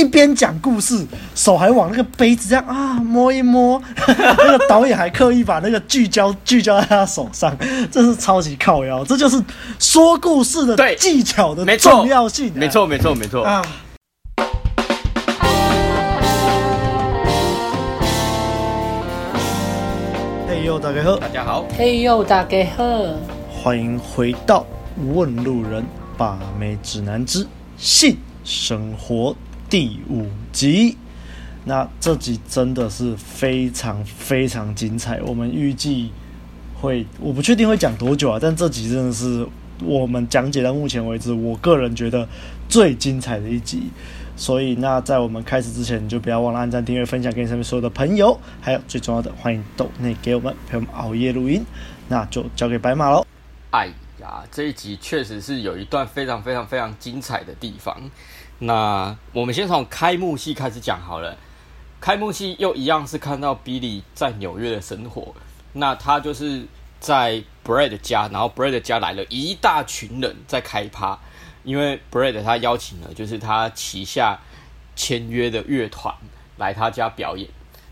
一边讲故事，手还往那个杯子这样啊摸一摸，那个导演还刻意把那个聚焦聚焦在他手上，这是超级靠腰，这就是说故事的技巧的重要性。没错，没错，没错啊！嘿呦，大家好，大家好，嘿呦，大家好，欢迎回到《问路人把妹指南之性生活》。第五集，那这集真的是非常非常精彩。我们预计会，我不确定会讲多久啊，但这集真的是我们讲解到目前为止，我个人觉得最精彩的一集。所以，那在我们开始之前，你就不要忘了按赞、订阅、分享给你身边所有的朋友，还有最重要的，欢迎抖内给我们陪我们熬夜录音。那就交给白马喽。哎呀，这一集确实是有一段非常非常非常精彩的地方。那我们先从开幕戏开始讲好了。开幕戏又一样是看到 Billy 在纽约的生活。那他就是在 Brad 家，然后 Brad 家来了一大群人在开趴，因为 Brad 他邀请了就是他旗下签约的乐团来他家表演。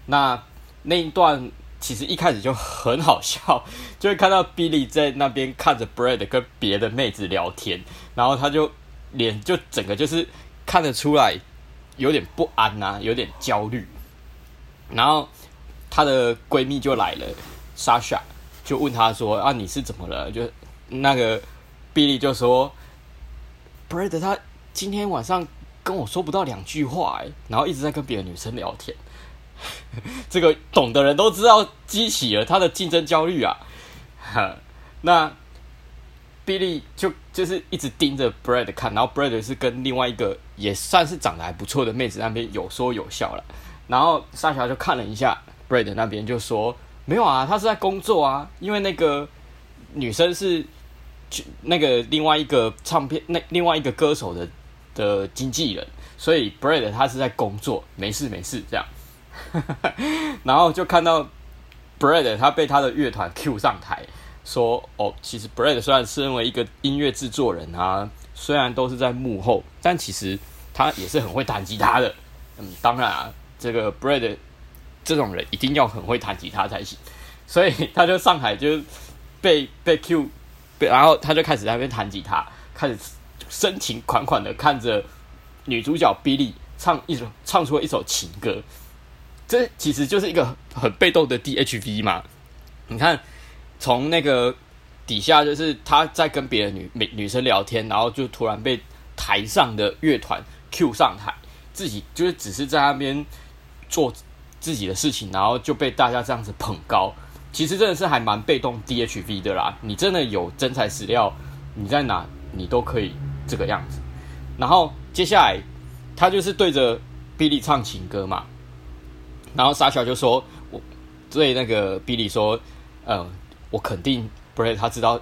那那一段其实一开始就很好笑，就会看到 Billy 在那边看着 Brad 跟别的妹子聊天，然后他就脸就整个就是。看得出来有点不安呐、有点焦虑。然后她的闺蜜就来了，Sasha 就问她说：“啊，你是怎么了？”就那个 Billy 就说：“Brad 他今天晚上跟我说不到两句话，哎，然后一直在跟别的女生聊天。这个懂的人都知道，激起了他的竞争焦虑啊。哈 那。” Billy 就就是一直盯着 Brad 看，然后 Brad 是跟另外一个也算是长得还不错的妹子那边有说有笑了，然后 Sasha 就看了一下 Brad 那边，就说没有啊，他是在工作啊，因为那个女生是那个另外一个唱片那另外一个歌手的的经纪人，所以 Brad 他是在工作，没事没事这样，然后就看到 Brad 他被他的乐团 Q 上台。说哦，其实 Brad 虽然身为一个音乐制作人啊，虽然都是在幕后，但其实他也是很会弹吉他的。嗯，当然啊，这个 Brad 这种人一定要很会弹吉他才行。所以他就上海就被被 Q，然后他就开始在那边弹吉他，开始深情款款的看着女主角 Billy 唱一首唱出了一首情歌。这其实就是一个很被动的 DHV 嘛，你看。从那个底下，就是他在跟别的女女女生聊天，然后就突然被台上的乐团 Q 上台，自己就是只是在那边做自己的事情，然后就被大家这样子捧高。其实真的是还蛮被动 DHV 的啦。你真的有真材实料，你在哪你都可以这个样子。然后接下来他就是对着 Billy 唱情歌嘛，然后傻小就说：“我对那个 Billy 说，嗯。”我肯定 Brad 他知道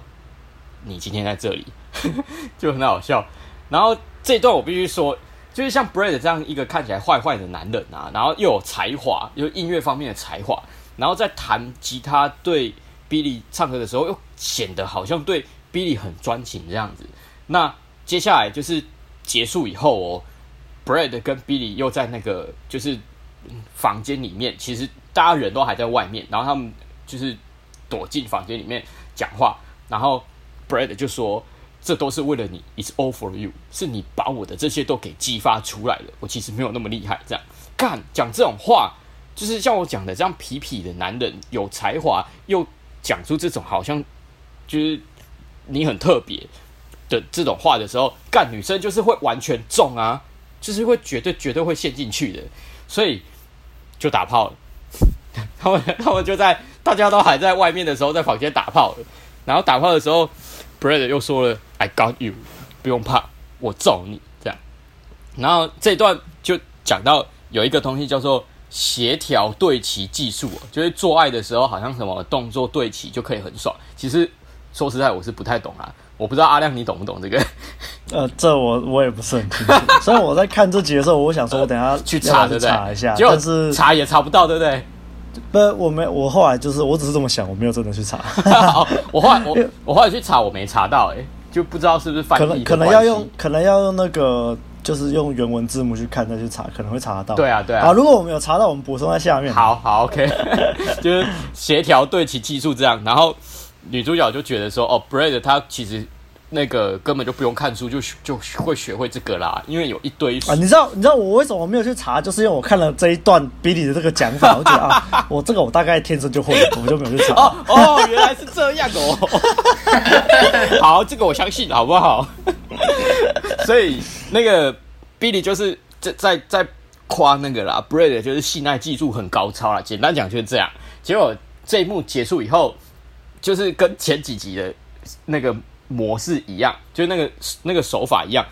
你今天在这里，就很好笑。然后这段我必须说，就是像 Brad 这样一个看起来坏坏的男人啊，然后又有才华，又音乐方面的才华，然后在弹吉他对 Billy 唱歌的时候，又显得好像对 Billy 很专情这样子。那接下来就是结束以后哦，Brad 跟 Billy 又在那个就是房间里面，其实大家人都还在外面，然后他们就是。躲进房间里面讲话，然后 Brad 就说：“这都是为了你，It's all for you，是你把我的这些都给激发出来了。我其实没有那么厉害，这样干讲这种话，就是像我讲的这样痞痞的男人，有才华又讲出这种好像就是你很特别的这种话的时候，干女生就是会完全中啊，就是会绝对绝对会陷进去的，所以就打炮了。他们他们就在。”大家都还在外面的时候，在房间打炮了。然后打炮的时候，Bread 又说了：“I got you，不用怕，我揍你。”这样。然后这段就讲到有一个东西叫做协调对齐技术，就是做爱的时候好像什么动作对齐就可以很爽。其实说实在，我是不太懂啊。我不知道阿亮你懂不懂这个？呃，这我我也不是很清楚。所以我在看这集的时候，我想说我等下去查，对不对？查一下，但是查也查不到，对不对？不，我没，我后来就是，我只是这么想，我没有真的去查。我后来我我后来去查，我没查到，哎，就不知道是不是翻译。可能可能要用，可能要用那个就是用原文字幕去看再去查，可能会查得到。对啊，对啊。好，如果我们有查到，我们补充在下面。好好，OK，就是协调对齐技术这样，然后女主角就觉得说，哦，Brad 他其实。那个根本就不用看书就就会学会这个啦，因为有一堆啊，你知道你知道我为什么没有去查，就是因为我看了这一段 Billy 的这个讲法，我觉得 啊，我这个我大概天生就会，我就没有去查。哦哦，原来是这样哦。好，这个我相信，好不好？所以那个 Billy 就是在在在夸那个啦，Brad 就是信赖技术很高超啦。简单讲就是这样。结果这一幕结束以后，就是跟前几集的那个。模式一样，就那个那个手法一样，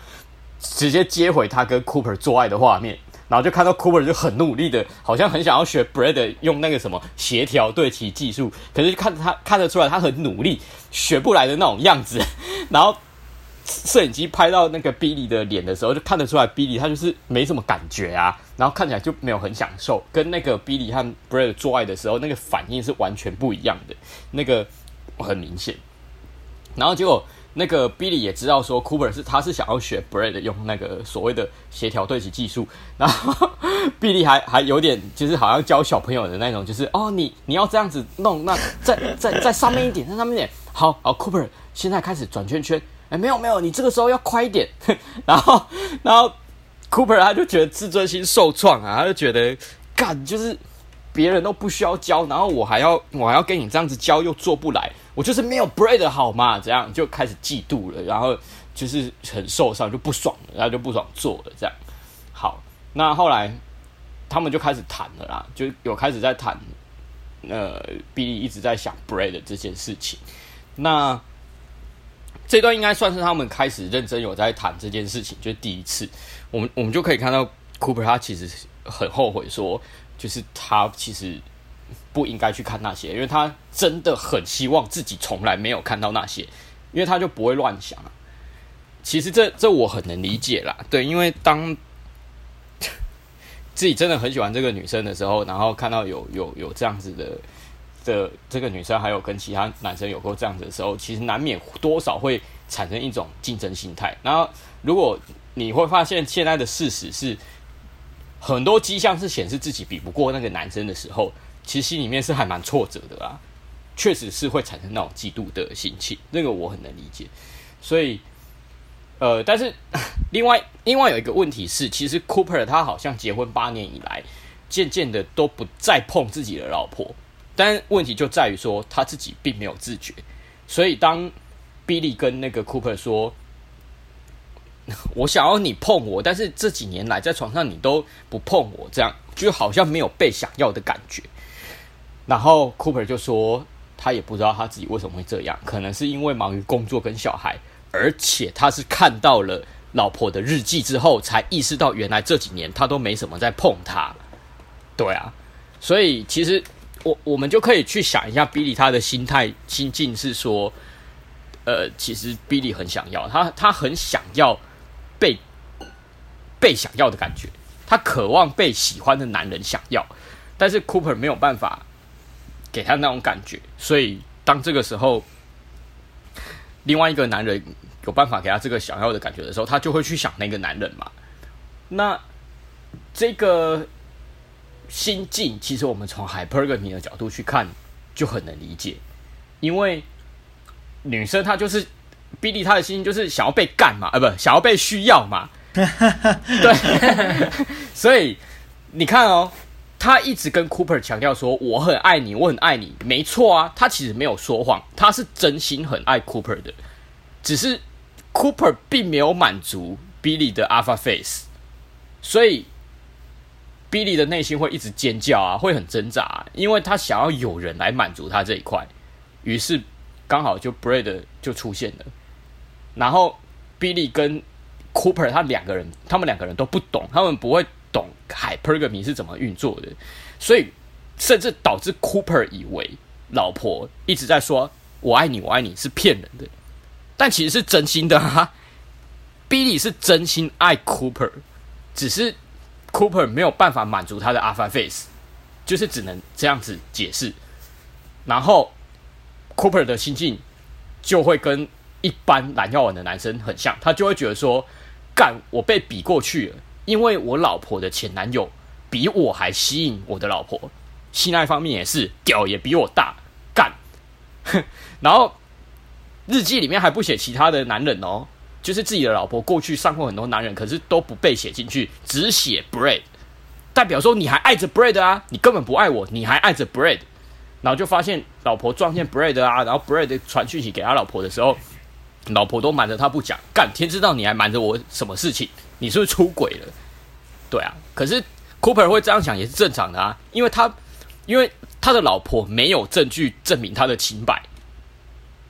直接接回他跟 Cooper 做爱的画面，然后就看到 Cooper 就很努力的，好像很想要学 Brad 用那个什么协调对齐技术，可是看他看得出来他很努力，学不来的那种样子。然后摄影机拍到那个 Billy 的脸的时候，就看得出来 Billy 他就是没什么感觉啊，然后看起来就没有很享受，跟那个 Billy 和 Brad 做爱的时候那个反应是完全不一样的，那个很明显。然后结果，那个 Billy 也知道说，Cooper 是他是想要学 Brad 用那个所谓的协调对齐技术。然后 Billy 还还有点就是好像教小朋友的那种，就是哦，你你要这样子弄，那在在在上面一点，在上面一点。好，好，Cooper 现在开始转圈圈。哎，没有没有，你这个时候要快一点。然后然后 Cooper 他就觉得自尊心受创啊，他就觉得干就是。别人都不需要教，然后我还要我还要跟你这样子教，又做不来，我就是没有 Bread 好嘛？这样就开始嫉妒了，然后就是很受伤，就不爽，然后就不爽做了这样。好，那后来他们就开始谈了啦，就有开始在谈。呃，Billy 一直在想 Bread 这件事情。那这段应该算是他们开始认真有在谈这件事情，就第一次。我们我们就可以看到 Cooper 他其实很后悔说。就是他其实不应该去看那些，因为他真的很希望自己从来没有看到那些，因为他就不会乱想。其实这这我很能理解啦，对，因为当 自己真的很喜欢这个女生的时候，然后看到有有有这样子的的这个女生，还有跟其他男生有过这样子的时候，其实难免多少会产生一种竞争心态。然后如果你会发现现在的事实是。很多迹象是显示自己比不过那个男生的时候，其实心里面是还蛮挫折的啦，确实是会产生那种嫉妒的心情，那个我很能理解。所以，呃，但是 另外另外有一个问题是，其实 Cooper 他好像结婚八年以来，渐渐的都不再碰自己的老婆，但问题就在于说他自己并没有自觉，所以当 Billy 跟那个 Cooper 说。我想要你碰我，但是这几年来在床上你都不碰我，这样就好像没有被想要的感觉。然后 Cooper 就说，他也不知道他自己为什么会这样，可能是因为忙于工作跟小孩，而且他是看到了老婆的日记之后，才意识到原来这几年他都没什么在碰她。对啊，所以其实我我们就可以去想一下，Billy 他的心态心境是说，呃，其实 Billy 很想要他，他很想要。被被想要的感觉，他渴望被喜欢的男人想要，但是 Cooper 没有办法给他那种感觉，所以当这个时候，另外一个男人有办法给他这个想要的感觉的时候，他就会去想那个男人嘛。那这个心境，其实我们从 Hypergamy 的角度去看，就很能理解，因为女生她就是。Billy 他的心就是想要被干嘛？呃，不，想要被需要嘛。对，所以你看哦，他一直跟 Cooper 强调说：“我很爱你，我很爱你。”没错啊，他其实没有说谎，他是真心很爱 Cooper 的。只是 Cooper 并没有满足 Billy 的 Alpha Face，所以 Billy 的内心会一直尖叫啊，会很挣扎啊，因为他想要有人来满足他这一块。于是刚好就 Brad 就出现了。然后，Billy 跟 Cooper 他两个人，他们两个人都不懂，他们不会懂 Hypergamy 是怎么运作的，所以甚至导致 Cooper 以为老婆一直在说“我爱你，我爱你”是骗人的，但其实是真心的哈。Billy 是真心爱 Cooper，只是 Cooper 没有办法满足他的 Alpha Face，就是只能这样子解释。然后 Cooper 的心境就会跟。一般蓝药丸的男生很像，他就会觉得说，干，我被比过去了，因为我老婆的前男友比我还吸引我的老婆，性爱方面也是，屌也比我大，干。然后日记里面还不写其他的男人哦，就是自己的老婆过去上过很多男人，可是都不被写进去，只写 Bread，代表说你还爱着 Bread 啊，你根本不爱我，你还爱着 Bread。然后就发现老婆撞见 Brad 啊，然后 Brad 传讯息给他老婆的时候，老婆都瞒着他不讲，干天知道你还瞒着我什么事情？你是不是出轨了？对啊，可是 Cooper 会这样想也是正常的啊，因为他因为他的老婆没有证据证明他的清白，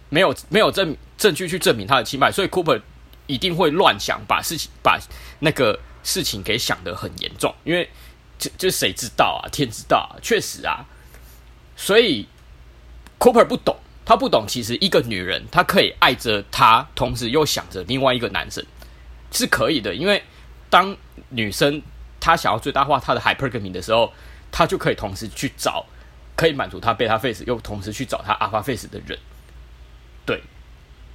没有没有证证据去证明他的清白，所以 Cooper 一定会乱想，把事情把那个事情给想得很严重，因为这这谁知道啊？天知道啊，确实啊。所以，Cooper 不懂，他不懂，其实一个女人，她可以爱着他，同时又想着另外一个男生，是可以的。因为当女生她想要最大化她的 hypergamy 的时候，她就可以同时去找可以满足她 beta face，又同时去找她 alpha face 的人。对，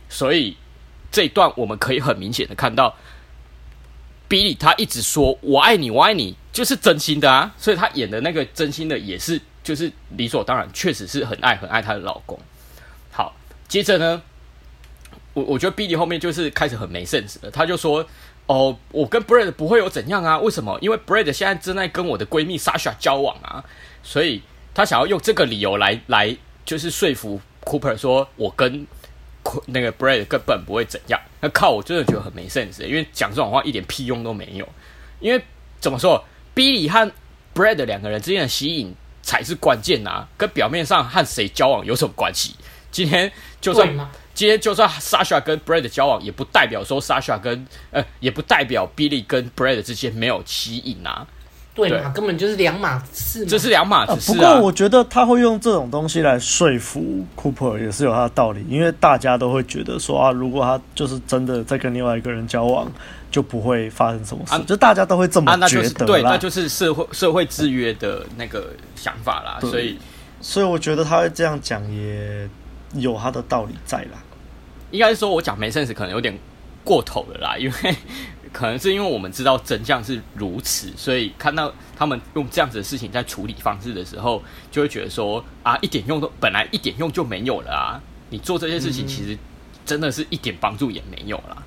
所以这一段我们可以很明显的看到，Billy 他一直说“我爱你，我爱你”，就是真心的啊。所以他演的那个真心的也是。就是理所当然，确实是很爱很爱她的老公。好，接着呢，我我觉得 Billy 后面就是开始很没 sense 了。他就说：“哦，我跟 Brad 不会有怎样啊？为什么？因为 Brad 现在正在跟我的闺蜜 Sasha 交往啊，所以他想要用这个理由来来，就是说服 Cooper 说，我跟那个 Brad 根本不会怎样。那靠，我真的觉得很没 sense，因为讲这种话一点屁用都没有。因为怎么说，Billy 和 Brad 两个人之间的吸引。”才是关键呐，跟表面上和谁交往有什么关系？今天就算今天就算 Sasha 跟 Brad 交往，也不代表说 Sasha 跟呃，也不代表 Billy 跟 Brad 之间没有吸引啊。对嘛，根本就是两码事。这是两码子事啊。不过我觉得他会用这种东西来说服 Cooper 也是有他的道理，因为大家都会觉得说啊，如果他就是真的在跟另外一个人交往，就不会发生什么事，啊、就大家都会这么觉得、啊那就是。对，那就是社会社会制约的那个想法啦。所以，所以我觉得他会这样讲也有他的道理在啦。应该是说我讲没 sense 可能有点过头了啦，因为。可能是因为我们知道真相是如此，所以看到他们用这样子的事情在处理方式的时候，就会觉得说啊，一点用都本来一点用就没有了啊！你做这些事情其实真的是一点帮助也没有啦。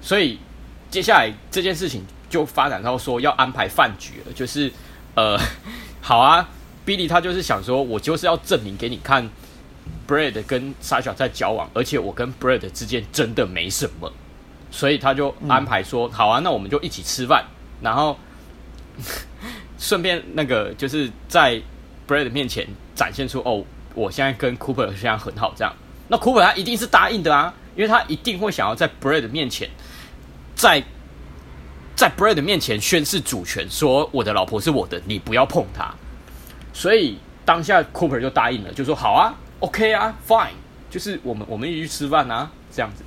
所以接下来这件事情就发展到说要安排饭局了，就是呃，好啊，Billy 他就是想说，我就是要证明给你看，Brad 跟 Sasha 在交往，而且我跟 Brad 之间真的没什么。所以他就安排说：“好啊，那我们就一起吃饭，然后 顺便那个就是在 Brad 面前展现出哦，我现在跟 Cooper 现在很好这样。那 Cooper 他一定是答应的啊，因为他一定会想要在 Brad 面前，在在 Brad 面前宣示主权，说我的老婆是我的，你不要碰她。所以当下 Cooper 就答应了，就说好啊，OK 啊，Fine，就是我们我们一起去吃饭啊，这样子。”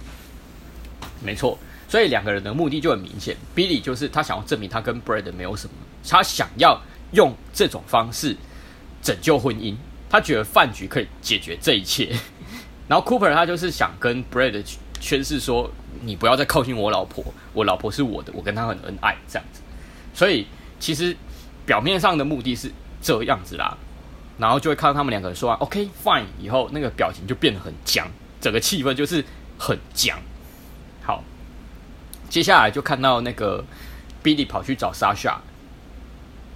没错，所以两个人的目的就很明显。Billy 就是他想要证明他跟 Brad 没有什么，他想要用这种方式拯救婚姻，他觉得饭局可以解决这一切。然后 Cooper 他就是想跟 Brad 宣誓说：“你不要再靠近我老婆，我老婆是我的，我跟她很恩爱这样子。”所以其实表面上的目的是这样子啦，然后就会看到他们两个人说完 “OK fine” 以后，那个表情就变得很僵，整个气氛就是很僵。好，接下来就看到那个 Billy 跑去找 Sasha，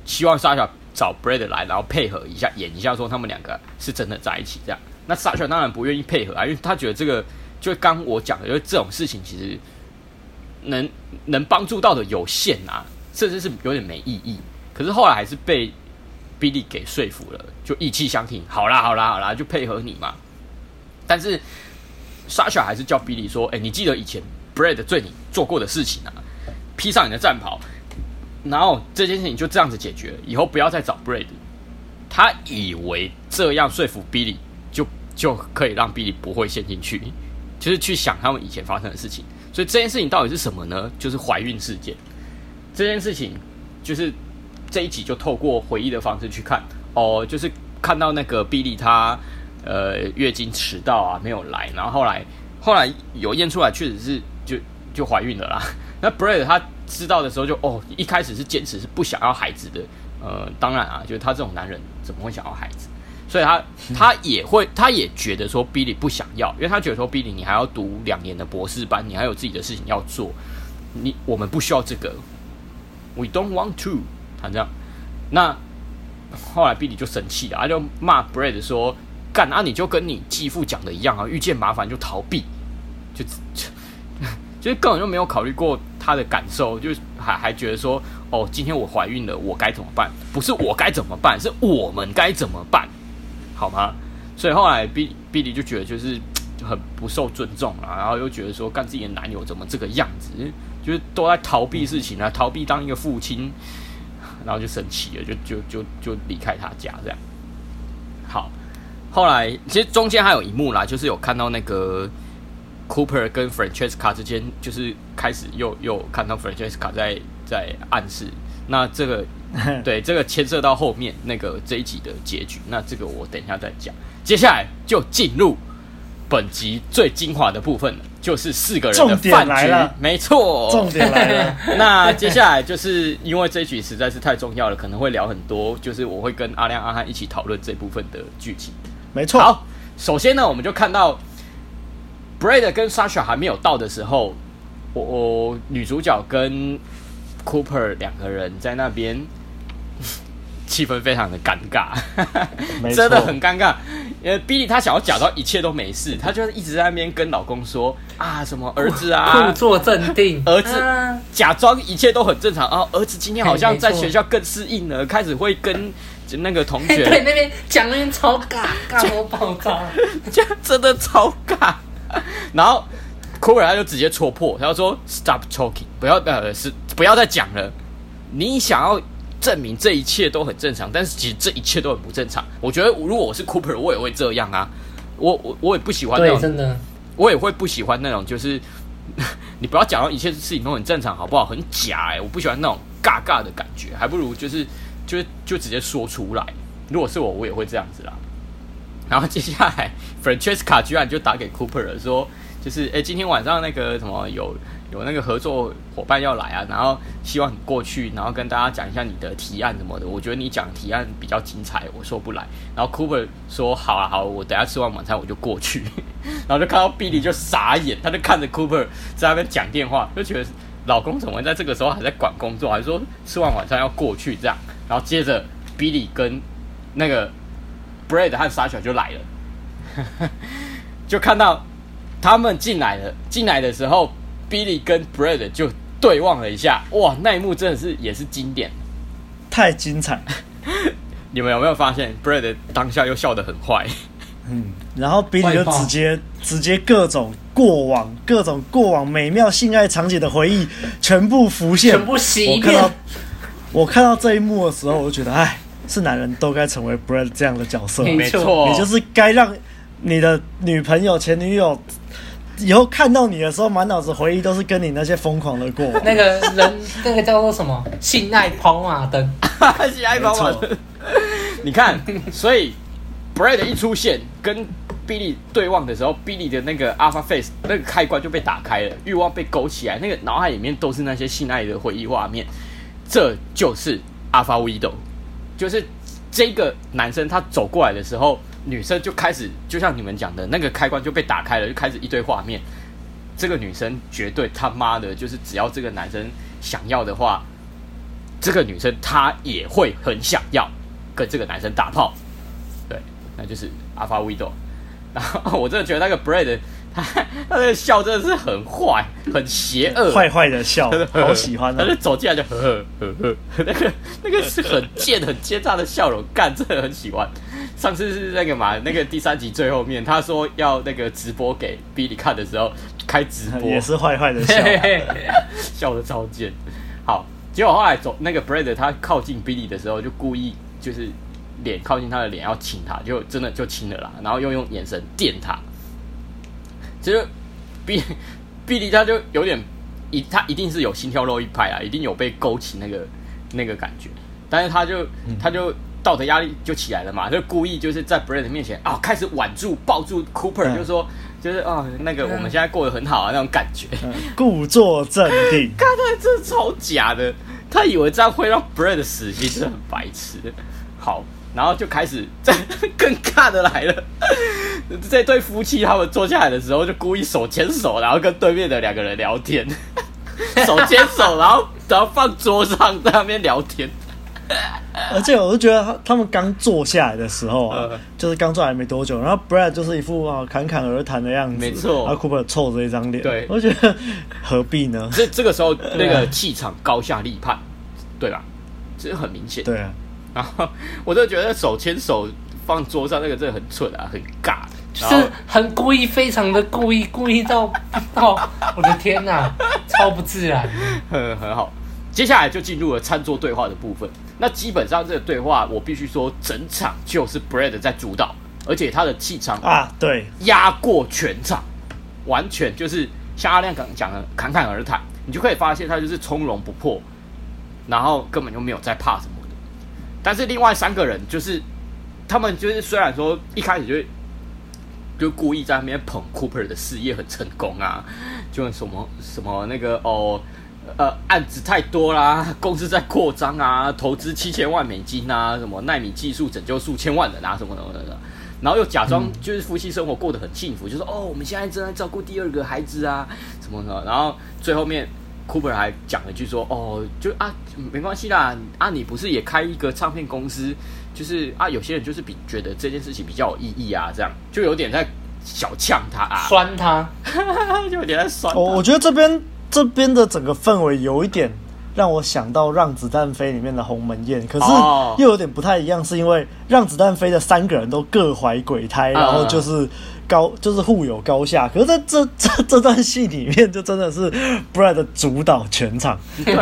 希望 Sasha 找 Brad 来，然后配合一下，演一下，说他们两个是真的在一起这样。那 Sasha 当然不愿意配合啊，因为他觉得这个就刚我讲的，就是这种事情其实能能帮助到的有限啊，甚至是有点没意义。可是后来还是被 Billy 给说服了，就意气相挺，好啦好啦好啦，就配合你嘛。但是 Sasha 还是叫 Billy 说：“哎、你记得以前。” Brad 对你做过的事情啊，披上你的战袍，然后这件事情就这样子解决，以后不要再找 Brad。他以为这样说服 Billy 就就可以让 Billy 不会陷进去，就是去想他们以前发生的事情。所以这件事情到底是什么呢？就是怀孕事件。这件事情就是这一集就透过回忆的方式去看哦，就是看到那个比利他呃月经迟到啊没有来，然后后来后来有验出来确实是。就就怀孕了啦，那 Brad 他知道的时候就哦，一开始是坚持是不想要孩子的。呃，当然啊，就是他这种男人怎么会想要孩子？所以他他也会，他也觉得说 Billy 不想要，因为他觉得说 Billy 你还要读两年的博士班，你还有自己的事情要做，你我们不需要这个，We don't want to。他这样，那后来 Billy 就生气了，他就骂 Brad 说：“干啊，你就跟你继父讲的一样啊，遇见麻烦就逃避，就就就根本就没有考虑过他的感受，就还还觉得说。”哦，今天我怀孕了，我该怎么办？不是我该怎么办，是我们该怎么办，好吗？所以后来 Billy Billy 就觉得就是就 很不受尊重了，然后又觉得说，干自己的男友怎么这个样子，就是都在逃避事情啊，逃避当一个父亲，然后就生气了，就就就就离开他家这样。好，后来其实中间还有一幕啦，就是有看到那个 Cooper 跟 Francesca 之间，就是开始又又看到 Francesca 在。在暗示，那这个 对这个牵涉到后面那个这一集的结局，那这个我等一下再讲。接下来就进入本集最精华的部分了，就是四个人的饭局。没错，重点来了。那接下来就是因为这一局实在是太重要了，可能会聊很多，就是我会跟阿亮、阿汉一起讨论这部分的剧情。没错。好，首先呢，我们就看到 Brad 跟 Sasha 还没有到的时候，我我女主角跟 Cooper 两个人在那边，气氛非常的尴尬，真的很尴尬。因为 Billy 他想要假装一切都没事，他就是一直在那边跟老公说啊，什么儿子啊，故作镇定，儿子假装一切都很正常啊。儿子今天好像在学校更适应了，开始会跟那个同学对那边讲那边超尬，尬到爆炸，这样真的超尬。然后 Cooper 他就直接戳破，他就说 Stop talking，不要呃是。不要再讲了。你想要证明这一切都很正常，但是其实这一切都很不正常。我觉得如果我是 Cooper，我也会这样啊。我我我也不喜欢那种，真的，我也会不喜欢那种，就是 你不要讲到一切事情都很正常，好不好？很假哎、欸，我不喜欢那种尬尬的感觉，还不如就是就是就直接说出来。如果是我，我也会这样子啦。然后接下来，Francesca 居然就打给 Cooper 了，说就是哎、欸，今天晚上那个什么有。有那个合作伙伴要来啊，然后希望你过去，然后跟大家讲一下你的提案什么的。我觉得你讲提案比较精彩，我说不来。然后 Cooper 说：“好啊，好，我等下吃完晚餐我就过去。”然后就看到 Billy 就傻眼，他就看着 Cooper 在那边讲电话，就觉得老公怎么在这个时候还在管工作，还说吃完晚餐要过去这样？然后接着 Billy 跟那个 Brad 和 Sasha 就来了，就看到他们进来了。进来的时候。Billy 跟 Brad 就对望了一下，哇，那一幕真的是也是经典，太精彩。你们有没有发现 Brad 当下又笑得很坏？嗯，然后 Billy 就直接直接各种过往各种过往美妙性爱场景的回忆全部浮现，全部洗一遍。我看到我看到这一幕的时候，我就觉得，哎，是男人都该成为 Brad 这样的角色，没错，也就是该让你的女朋友、前女友。以后看到你的时候，满脑子回忆都是跟你那些疯狂的过往。那个人，那个叫做什么？性爱跑马灯，性爱跑马灯。你看，所以 Brad 一出现，跟 Billy 对望的时候，Billy 的那个 Alpha Face 那个开关就被打开了，欲望被勾起来，那个脑海里面都是那些性爱的回忆画面。这就是 Alpha Widow，就是这个男生他走过来的时候。女生就开始，就像你们讲的那个开关就被打开了，就开始一堆画面。这个女生绝对他妈的，就是只要这个男生想要的话，这个女生她也会很想要跟这个男生打炮。对，那就是 Alpha Widow。然后我真的觉得那个 Brad。他他那个笑真的是很坏，很邪恶，坏坏的笑，好喜欢。他就走进来就呵呵呵呵，那个那个是很贱、很奸诈的笑容，干真的很喜欢。上次是那个嘛，那个第三集最后面，他说要那个直播给 Billy 看的时候，开直播。也是坏坏的笑，笑得超贱。好，结果后来走那个 Brad 他靠近 Billy 的时候，就故意就是脸靠近他的脸要亲他，就真的就亲了啦，然后又用眼神电他。其实，B Billy 他就有点一，他一定是有心跳漏一拍啊，一定有被勾起那个那个感觉，但是他就他就道德压力就起来了嘛，就故意就是在 Brad 面前啊，开始挽住抱住 Cooper，、嗯、就说就是啊，那个我们现在过得很好啊，那种感觉，嗯、故作镇定。看他这超假的，他以为这样会让 Brad 死心，是很白痴。好，然后就开始在更尬的来了。这对夫妻他们坐下来的时候，就故意手牵手，然后跟对面的两个人聊天，手牵手，然后然后放桌上在那边聊天。而且我就觉得他他们刚坐下来的时候啊，呃、就是刚坐下来没多久，然后 Brad 就是一副啊侃侃而谈的样子，没错，然后 Cooper 臭着一张脸，对，我觉得何必呢？这这个时候那个气场高下立判，对吧？其实很明显，对啊。然后我就觉得手牵手放桌上那个真的很蠢啊，很尬，就是很故意，非常的故意，故意到到，我的天哪，超不自然，很很好。接下来就进入了餐桌对话的部分。那基本上这个对话，我必须说，整场就是 Brad 在主导，而且他的气场啊，对，压过全场，完全就是像阿亮刚讲的侃侃而谈，你就可以发现他就是从容不迫，然后根本就没有在怕什么的。但是另外三个人就是他们就是虽然说一开始就就故意在那边捧 Cooper 的事业很成功啊，就什么什么那个哦。呃，案子太多啦，公司在扩张啊，投资七千万美金啊，什么奈米技术拯救数千万人啊，什么什么的，然后又假装就是夫妻生活过得很幸福，嗯、就说哦，我们现在正在照顾第二个孩子啊，什么什么，然后最后面 Cooper 还讲了一句说哦，就啊没关系啦，啊你不是也开一个唱片公司，就是啊有些人就是比觉得这件事情比较有意义啊，这样。就有点在小呛他啊，酸他，就有点在酸。我我觉得这边。这边的整个氛围有一点让我想到《让子弹飞》里面的鸿门宴，可是又有点不太一样，是因为《让子弹飞》的三个人都各怀鬼胎，然后就是高就是互有高下。可是在这这这段戏里面，就真的是 Brad 主导全场，就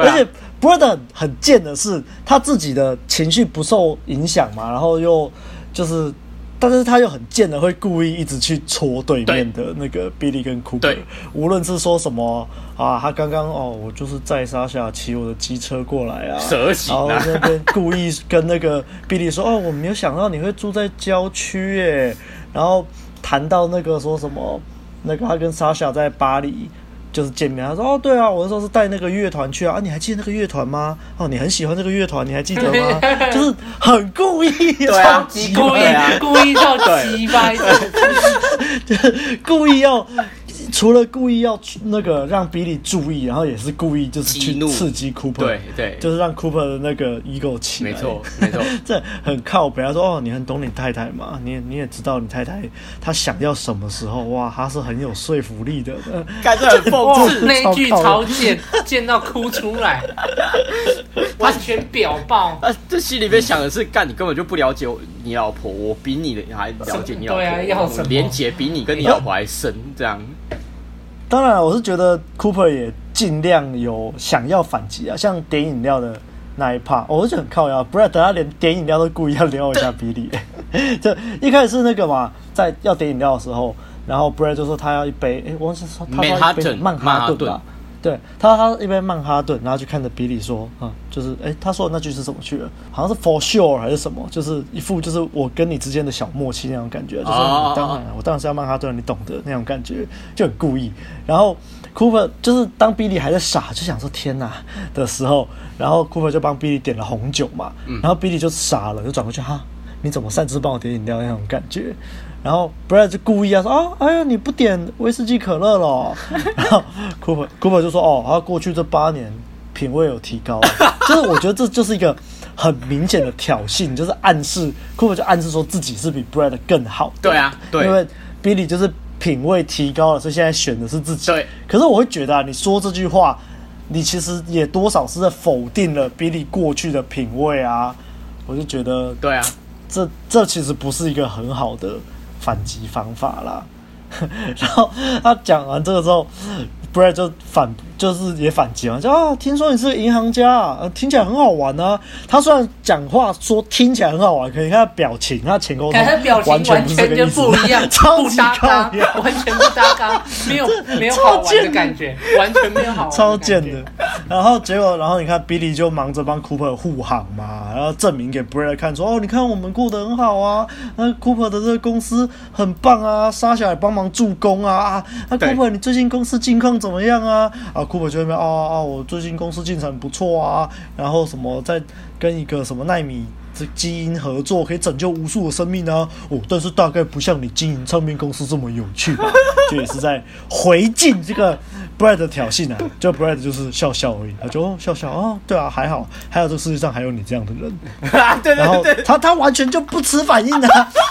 而且 Brad 很贱的是他自己的情绪不受影响嘛，然后又就是。但是他又很贱的，会故意一直去戳对面的那个 Billy 跟对。无论是说什么啊，他刚刚哦，我就是在沙下骑我的机车过来啊，蛇形啊，然后那边故意跟那个 Billy 说哦，我没有想到你会住在郊区耶，然后谈到那个说什么，那个他跟沙夏在巴黎。就是见面，他说：“哦，对啊，我那时候是带那个乐团去啊，啊，你还记得那个乐团吗？哦，你很喜欢这个乐团，你还记得吗？就是很故意，对啊，故意，故意到鸡掰，就是故意要。”除了故意要那个让比利注意，然后也是故意就是去刺激 Cooper，对对，就是让 Cooper 的那个 ego 起来，没错没错，这很靠北。他说：“哦，你很懂你太太嘛，你也你也知道你太太她想要什么时候，哇，她是很有说服力的。”感觉很讽刺，那一句超贱，贱到哭出来，完全表爆。啊，这心里面想的是，干你根本就不了解你老婆，我比你的还了解你老婆，对啊，要什么连结比你跟你老婆还深，这样。当然，我是觉得 Cooper 也尽量有想要反击啊，像点饮料的那一 part，我是很靠腰，不然等他连点饮料都故意要撩一下比利。就一开始是那个嘛，在要点饮料的时候，然后 Brad 就说他要一杯，哎，我忘记说他要一杯曼哈顿吧。对他，他一边曼哈顿，然后就看着比利说：“啊、嗯，就是，哎，他说的那句是什么去了？好像是 for sure 还是什么？就是一副就是我跟你之间的小默契那种感觉，就是你当然，我当然是要曼哈顿，你懂得那种感觉，就很故意。然后 Cooper 就是当比利还在傻，就想说天哪的时候，然后 Cooper 就帮比利点了红酒嘛，然后比利就傻了，就转过去哈，你怎么擅自帮我点饮料那种感觉？”然后 Brad 就故意啊说啊，哎呀，你不点威士忌可乐了。然后 Cooper Cooper 就说哦，他过去这八年品味有提高。就是我觉得这就是一个很明显的挑衅，就是暗示 Cooper 就暗示说自己是比 Brad 更好。对啊，对，因为 Billy 就是品味提高了，所以现在选的是自己。对。可是我会觉得啊，你说这句话，你其实也多少是在否定了 Billy 过去的品味啊。我就觉得，对啊，这这其实不是一个很好的。反击方法啦，然后他讲完这个之后，Brad 就反驳就是也反击嘛，就啊，听说你是银行家，呃，听起来很好玩啊。他虽然讲话说听起来很好玩，可是他的表情、他前沟通，他表情完全就不一样，超级不搭嘎，完全不搭嘎，没有 没有好玩的感觉，完全没有好玩，超贱的。然后结果，然后你看 Billy 就忙着帮 Cooper 护航嘛，然后证明给 Brad 看说，哦，你看我们过得很好啊，那 Cooper 的这个公司很棒啊，沙小也帮忙助攻啊，那 Cooper 你最近公司近况怎么样啊？啊库珀就那边啊。啊，我最近公司进展不错啊，然后什么在跟一个什么奈米这基因合作，可以拯救无数的生命啊。哦，但是大概不像你经营唱片公司这么有趣吧，就也是在回敬这个 Brad 的挑衅啊。就 Brad 就是笑笑而已，他就笑笑啊，对啊，还好，还有这世界上还有你这样的人。对对对，然后他他完全就不持反应的，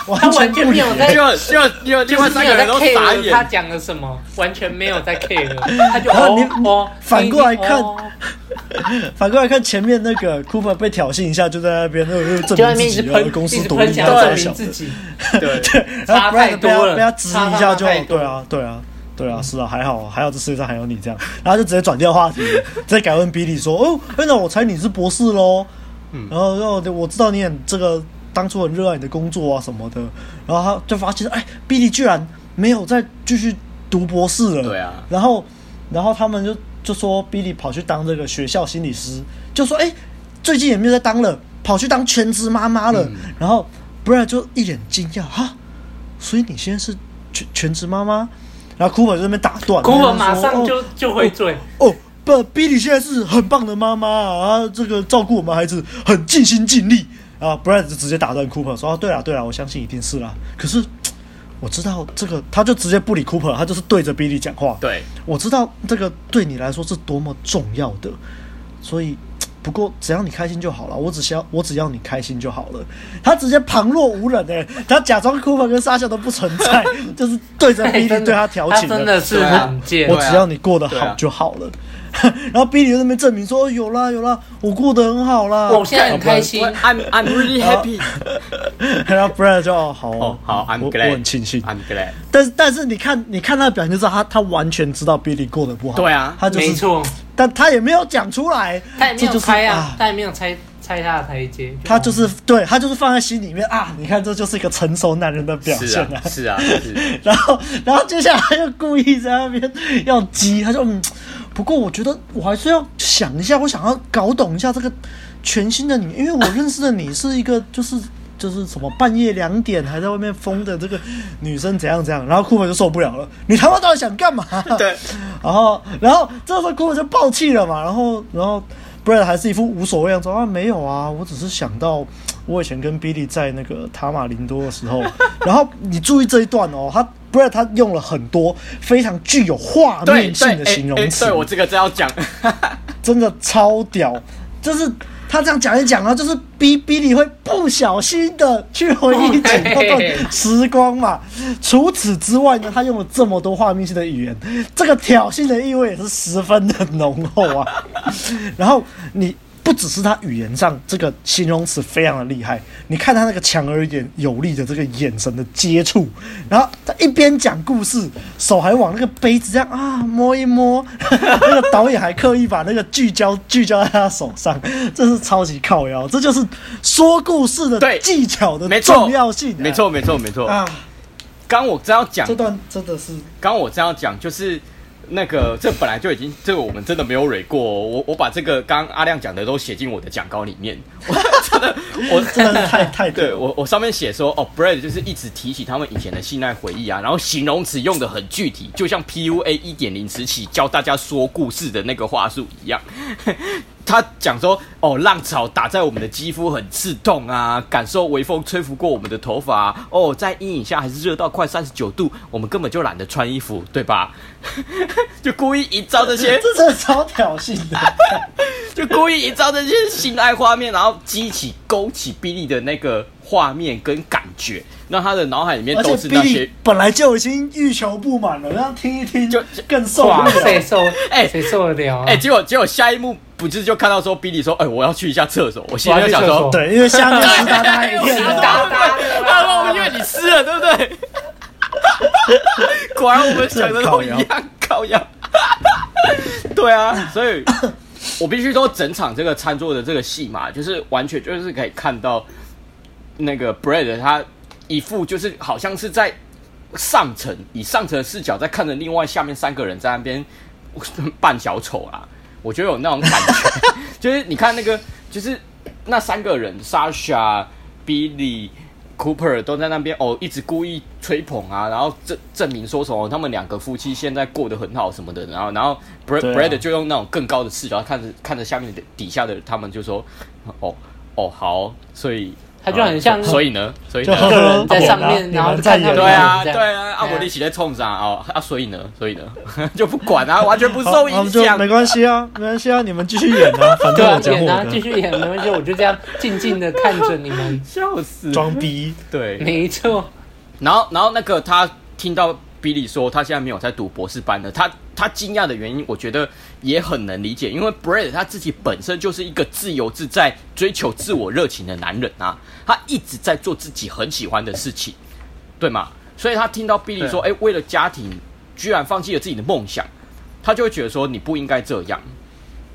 完全没有在，就就就另外三个人都傻眼，他讲了什么，完全没有在 care，他就哦反过来看。反过来看前面那个 Cooper 被挑衅一下，就在那边，又又证明自己，然后公司多厉害，证明自己，对。对，然后被他被他质疑一下就，对啊对啊对啊，是啊，还好还好这世界上还有你这样，然后就直接转掉话题，再改问 Billy 说，哦，那我猜你是博士喽，然后然我知道你很这个当初很热爱你的工作啊什么的，然后他就发现，哎，Billy 居然没有再继续读博士了，对啊，然后然后他们就。就说 Billy 跑去当这个学校心理师，就说哎、欸，最近也没有在当了，跑去当全职妈妈了。嗯、然后 Brad 就一脸惊讶哈，所以你现在是全全职妈妈？然后 Cooper 就在那边打断，Cooper 马上就、哦、就会醉哦，哦不，Billy 现在是很棒的妈妈啊，这个照顾我们孩子很尽心尽力啊。Brad 就直接打断 Cooper 说啊，对啊对啊，我相信一定是啦。可是。我知道这个，他就直接不理 Cooper，他就是对着 Billy 讲话。对，我知道这个对你来说是多么重要的，所以不过只要你开心就好了。我只需要我只要你开心就好了。他直接旁若无人哎、欸，他假装 Cooper 跟沙笑都不存在，就是对着 Billy 对他调情的，真的是很贱。我只要你过得好就好了。然后 Billy 在那边证明说：“有啦有啦，我过得很好啦，我现在很开心，I'm I'm really happy。”然后 Brad 就好哦好，I'm glad，我很庆幸，I'm glad。但是但是你看你看他的表情就知道他他完全知道 Billy 过得不好。对啊，他就是没错，但他也没有讲出来，他也没有猜啊，他也没有猜猜他的台阶，他就是对他就是放在心里面啊。你看这就是一个成熟男人的表现啊，是啊，是。然后然后接下来他又故意在那边要激，他就嗯。不过我觉得我还是要想一下，我想要搞懂一下这个全新的你，因为我认识的你是一个就是就是什么半夜两点还在外面疯的这个女生怎样怎样，然后 Cooper 就受不了了，你他妈到底想干嘛？对，然后然后这时候 Cooper 就爆气了嘛，然后然后 Brad 还是一副无所谓样子啊，没有啊，我只是想到我以前跟 Billy 在那个塔马林多的时候，然后你注意这一段哦，他。不然他用了很多非常具有画面性的形容词。对，我这个真要讲，真的超屌。就是他这样讲一讲呢，就是逼逼你会不小心的去回忆起那段时光嘛。除此之外呢，他用了这么多画面性的语言，这个挑衅的意味也是十分的浓厚啊。然后你。不只是他语言上这个形容词非常的厉害，你看他那个强而有力的这个眼神的接触，然后他一边讲故事，手还往那个杯子这样啊摸一摸，那个导演还刻意把那个聚焦聚焦在他手上，这是超级靠腰，这就是说故事的技巧的重要性，没错没错没错啊！刚我这样讲这段真的是，刚我这样讲就是。那个，这本来就已经，这个我们真的没有蕊过。我我把这个刚阿亮讲的都写进我的讲稿里面。我的，我真的太 太对我我上面写说，哦，Brad 就是一直提起他们以前的性爱回忆啊，然后形容词用的很具体，就像 PUA 一点零时期教大家说故事的那个话术一样。他讲说：“哦，浪潮打在我们的肌肤很刺痛啊，感受微风吹拂过我们的头发啊。哦，在阴影下还是热到快三十九度，我们根本就懒得穿衣服，对吧？就故意营造这些，这真的超挑衅的，就故意营造这些性爱画面，然后激起、勾起 Billy 的那个画面跟感觉。”让他的脑海里面都是那些本来就已经欲求不满了，然后听一听就更受不了。谁受？哎，谁受得了？哎，结果结果下一幕不是就看到说 Billy 说，哎，我要去一下厕所。我心里就想说，对，因为下面湿哒哒一片，湿哒哒。他 说，因为你湿了，对不对？果然我们想的都一样，靠样。对啊，所以我必须说整场这个餐桌的这个戏嘛，就是完全就是可以看到那个 Bread 他一副就是好像是在上层以上层的视角在看着另外下面三个人在那边扮小丑啊，我觉得有那种感觉，就是你看那个就是那三个人 Sasha、Billy。Cooper 都在那边哦，一直故意吹捧啊，然后证证明说什么他们两个夫妻现在过得很好什么的，然后然后 Brad、啊、Brad 就用那种更高的视角看着看着下面的底下的他们就说哦哦好，所以。他就很像、嗯，所以呢，所以呢？就个人在上面，然后在对啊，对啊，阿伯力奇在冲上哦啊，所以呢，所以呢，就不管啊，完全不受影响，没关系啊，没关系啊，你们继续演啊，反正我演啊，继续演，没关系，我就这样静静的看着你们，笑死，装逼，对，没错。然后，然后那个他听到。比利说他现在没有在读博士班了。他他惊讶的原因，我觉得也很能理解，因为 Brad 他自己本身就是一个自由自在、追求自我热情的男人啊，他一直在做自己很喜欢的事情，对吗？所以他听到比利说：“哎，为了家庭，居然放弃了自己的梦想。”他就会觉得说：“你不应该这样，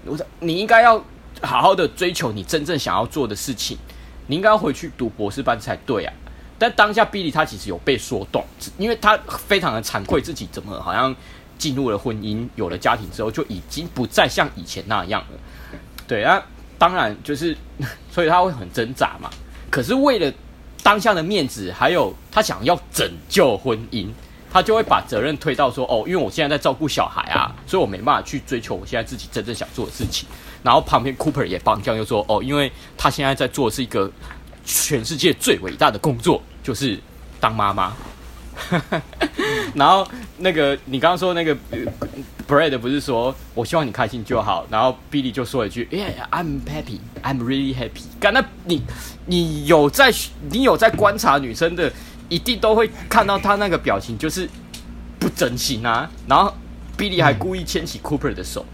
我说你应该要好好的追求你真正想要做的事情，你应该要回去读博士班才对啊。”但当下比利他其实有被说动，因为他非常的惭愧自己怎么好像进入了婚姻，有了家庭之后就已经不再像以前那样了。对啊，当然就是，所以他会很挣扎嘛。可是为了当下的面子，还有他想要拯救婚姻，他就会把责任推到说：哦，因为我现在在照顾小孩啊，所以我没办法去追求我现在自己真正想做的事情。然后旁边 Cooper 也帮腔，就说：哦，因为他现在在做的是一个。全世界最伟大的工作就是当妈妈，然后那个你刚刚说那个 Brad 不是说我希望你开心就好，然后 Billy 就说了一句：“Yeah，I'm happy, I'm really happy。”刚才你你有在你有在观察女生的，一定都会看到她那个表情就是不真心啊。然后 Billy 还故意牵起 Cooper 的手。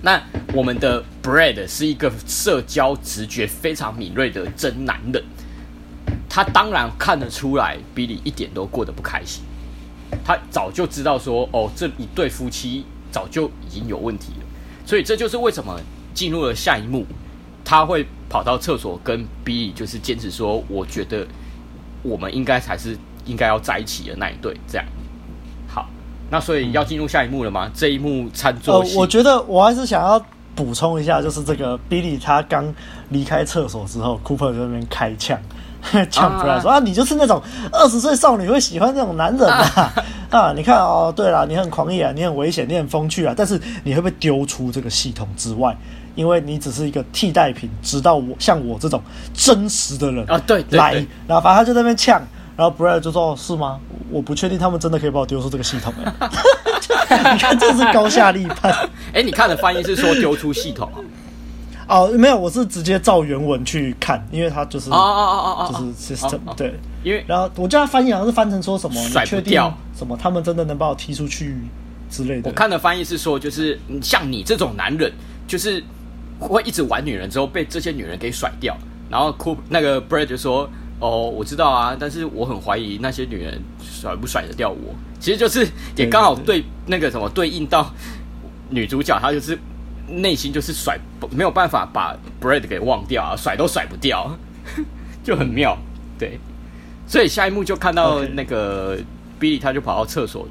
那我们的 Brad 是一个社交直觉非常敏锐的真男人，他当然看得出来 Billy 一点都过得不开心，他早就知道说，哦，这一对夫妻早就已经有问题了，所以这就是为什么进入了下一幕，他会跑到厕所跟 Billy 就是坚持说，我觉得我们应该才是应该要在一起的那一对，这样。好那所以要进入下一幕了吗？嗯、这一幕餐桌，呃，我觉得我还是想要补充一下，就是这个 Billy 他刚离开厕所之后，Cooper 在那边开枪，呛出来说啊，你就是那种二十岁少女会喜欢那种男人啊啊！啊你看哦，对了，你很狂野啊，你很危险，你很风趣啊，但是你会被丢出这个系统之外，因为你只是一个替代品，直到我像我这种真实的人啊，对，来，然后反正他就在那边呛。然后 Brad 就说：“是吗？我不确定他们真的可以把我丢出这个系统。”哎，你看，这是高下立判。哎，你看的翻译是说丢出系统哦，没有，我是直接照原文去看，因为他就是哦哦哦哦，就是 system 对，因为然后我叫他翻译好像是翻成说什么甩不掉什么，他们真的能把我踢出去之类的。我看的翻译是说，就是像你这种男人，就是会一直玩女人之后被这些女人给甩掉，然后哭那个 Brad 就说。哦，我知道啊，但是我很怀疑那些女人甩不甩得掉我。其实就是也刚好对那个什么对应到女主角，她就是内心就是甩没有办法把 Bread 给忘掉啊，甩都甩不掉，就很妙。对，所以下一幕就看到那个 Billy，他就跑到厕所，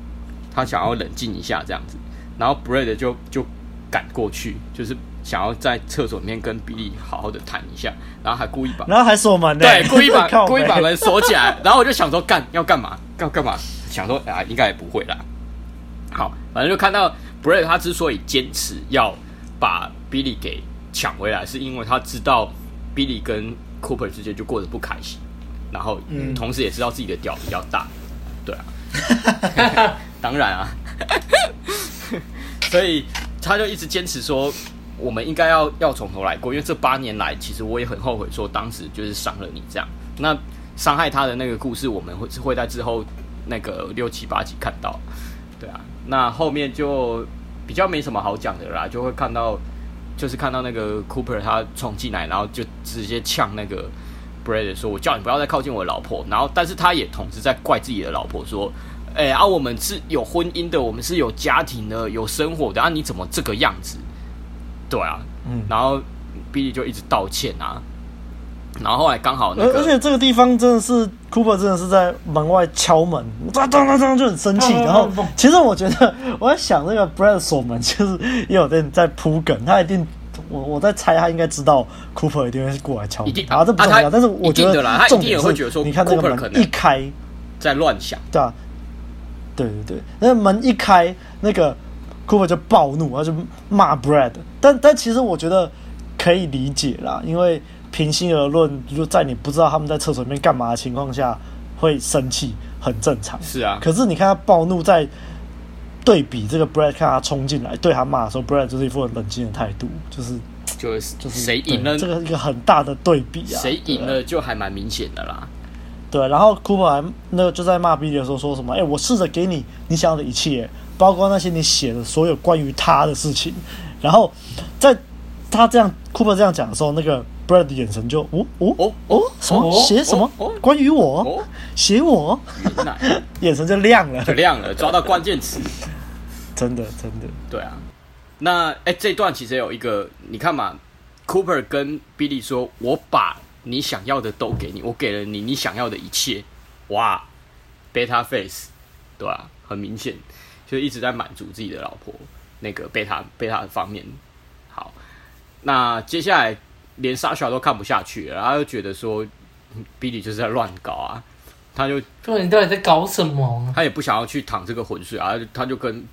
他想要冷静一下这样子，然后 Bread 就就赶过去，就是。想要在厕所里面跟比利好好的谈一下，然后还故意把，然后还锁门，对，故意把 故意把门锁起来，然后我就想说干要干嘛？要干嘛？想说啊，应该也不会啦。好，反正就看到 Bread 他之所以坚持要把 Billy 给抢回来，是因为他知道 Billy 跟 Cooper 之间就过得不开心，然后同时也知道自己的屌比较大，对啊，当然啊，所以他就一直坚持说。我们应该要要从头来过，因为这八年来，其实我也很后悔，说当时就是伤了你这样。那伤害他的那个故事，我们会会在之后那个六七八集看到，对啊。那后面就比较没什么好讲的啦，就会看到就是看到那个 Cooper 他冲进来，然后就直接呛那个 Brad 说：“我叫你不要再靠近我的老婆。”然后，但是他也同时在怪自己的老婆说：“哎、欸，啊，我们是有婚姻的，我们是有家庭的，有生活的，啊，你怎么这个样子？对啊，嗯，然后 Billy 就一直道歉啊，然后后来刚好那个，而且这个地方真的是 Cooper 真的是在门外敲门，当当当当就很生气，然后其实我觉得我在想那个 Brad 锁门就是也有点在铺梗，他一定。我我在猜，他应该知道 Cooper 一定会过来敲门，啊，这不重要。但是我觉得重点是，你看那个门一开，在乱想，对啊，对对对，那个门一开，那个 Cooper 就暴怒，他就骂 Brad。但但其实我觉得可以理解啦，因为平心而论，就在你不知道他们在厕所里面干嘛的情况下，会生气很正常。是啊，可是你看他暴怒在。对比这个 Brad 看他冲进来对他骂的时候，Brad 就是一副很冷静的态度，就是就是就是谁赢了，这个一个很大的对比啊，谁赢了就还蛮明显的啦。对，然后 Cooper 还那个就在骂 Billy 的时候说什么？哎，我试着给你你想要的一切，包括那些你写的所有关于他的事情。然后在他这样 Cooper 这样讲的时候，那个 Brad 的眼神就哦哦哦哦什么？写什么？关于我？写我，眼神就亮了，就亮了，抓到关键词。真的，真的，对啊。那哎、欸，这段其实有一个，你看嘛，Cooper 跟 Billy 说：“我把你想要的都给你，我给了你你想要的一切。”哇，Beta Face，对啊，很明显，就一直在满足自己的老婆那个贝塔贝塔的方面。好，那接下来连 Sasha 都看不下去了，然后又觉得说 Billy 就是在乱搞啊。他就说：“你到底在搞什么？”他也不想要去淌这个浑水啊，他就跟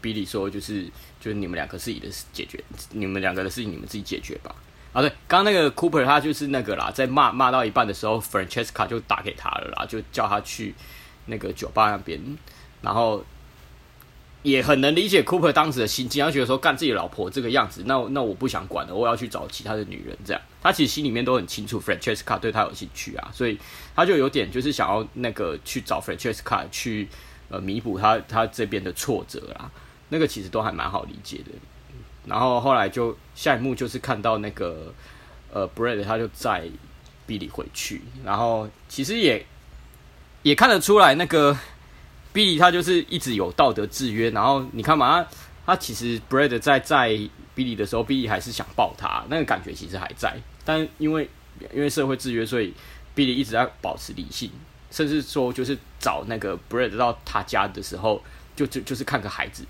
比利说：“就是，就是你们两个自己的解决，你们两个的事情你们自己解决吧。”啊，对，刚刚那个 Cooper 他就是那个啦，在骂骂到一半的时候，Francesca 就打给他了啦，就叫他去那个酒吧那边，然后。也很能理解 Cooper 当时的心境，他觉得说干自己老婆这个样子，那那我不想管了，我要去找其他的女人。这样，他其实心里面都很清楚，Francesca 对他有兴趣啊，所以他就有点就是想要那个去找 Francesca 去呃弥补他他这边的挫折啦。那个其实都还蛮好理解的。然后后来就下一幕就是看到那个呃 Brad 他就在 B 里回去，然后其实也也看得出来那个。B，他就是一直有道德制约，然后你看嘛，他他其实 Brad 在在 b 的时候 b 还是想抱他，那个感觉其实还在，但因为因为社会制约，所以 b 一直在保持理性，甚至说就是找那个 Brad 到他家的时候，就就就是看个孩子，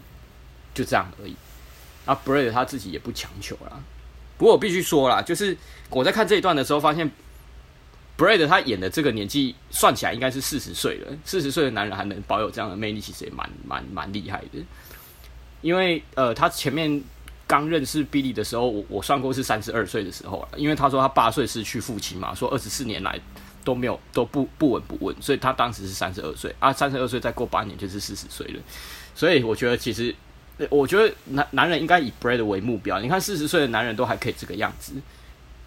就这样而已。啊，Brad 他自己也不强求啦。不过我必须说啦，就是我在看这一段的时候，发现。Brad 他演的这个年纪算起来应该是四十岁了，四十岁的男人还能保有这样的魅力，其实也蛮蛮蛮厉害的。因为呃，他前面刚认识 Billy 的时候，我我算过是三十二岁的时候了，因为他说他八岁失去父亲嘛，说二十四年来都没有都不不闻不问，所以他当时是三十二岁啊，三十二岁再过八年就是四十岁了。所以我觉得其实，我觉得男男人应该以 Brad 为目标。你看四十岁的男人都还可以这个样子，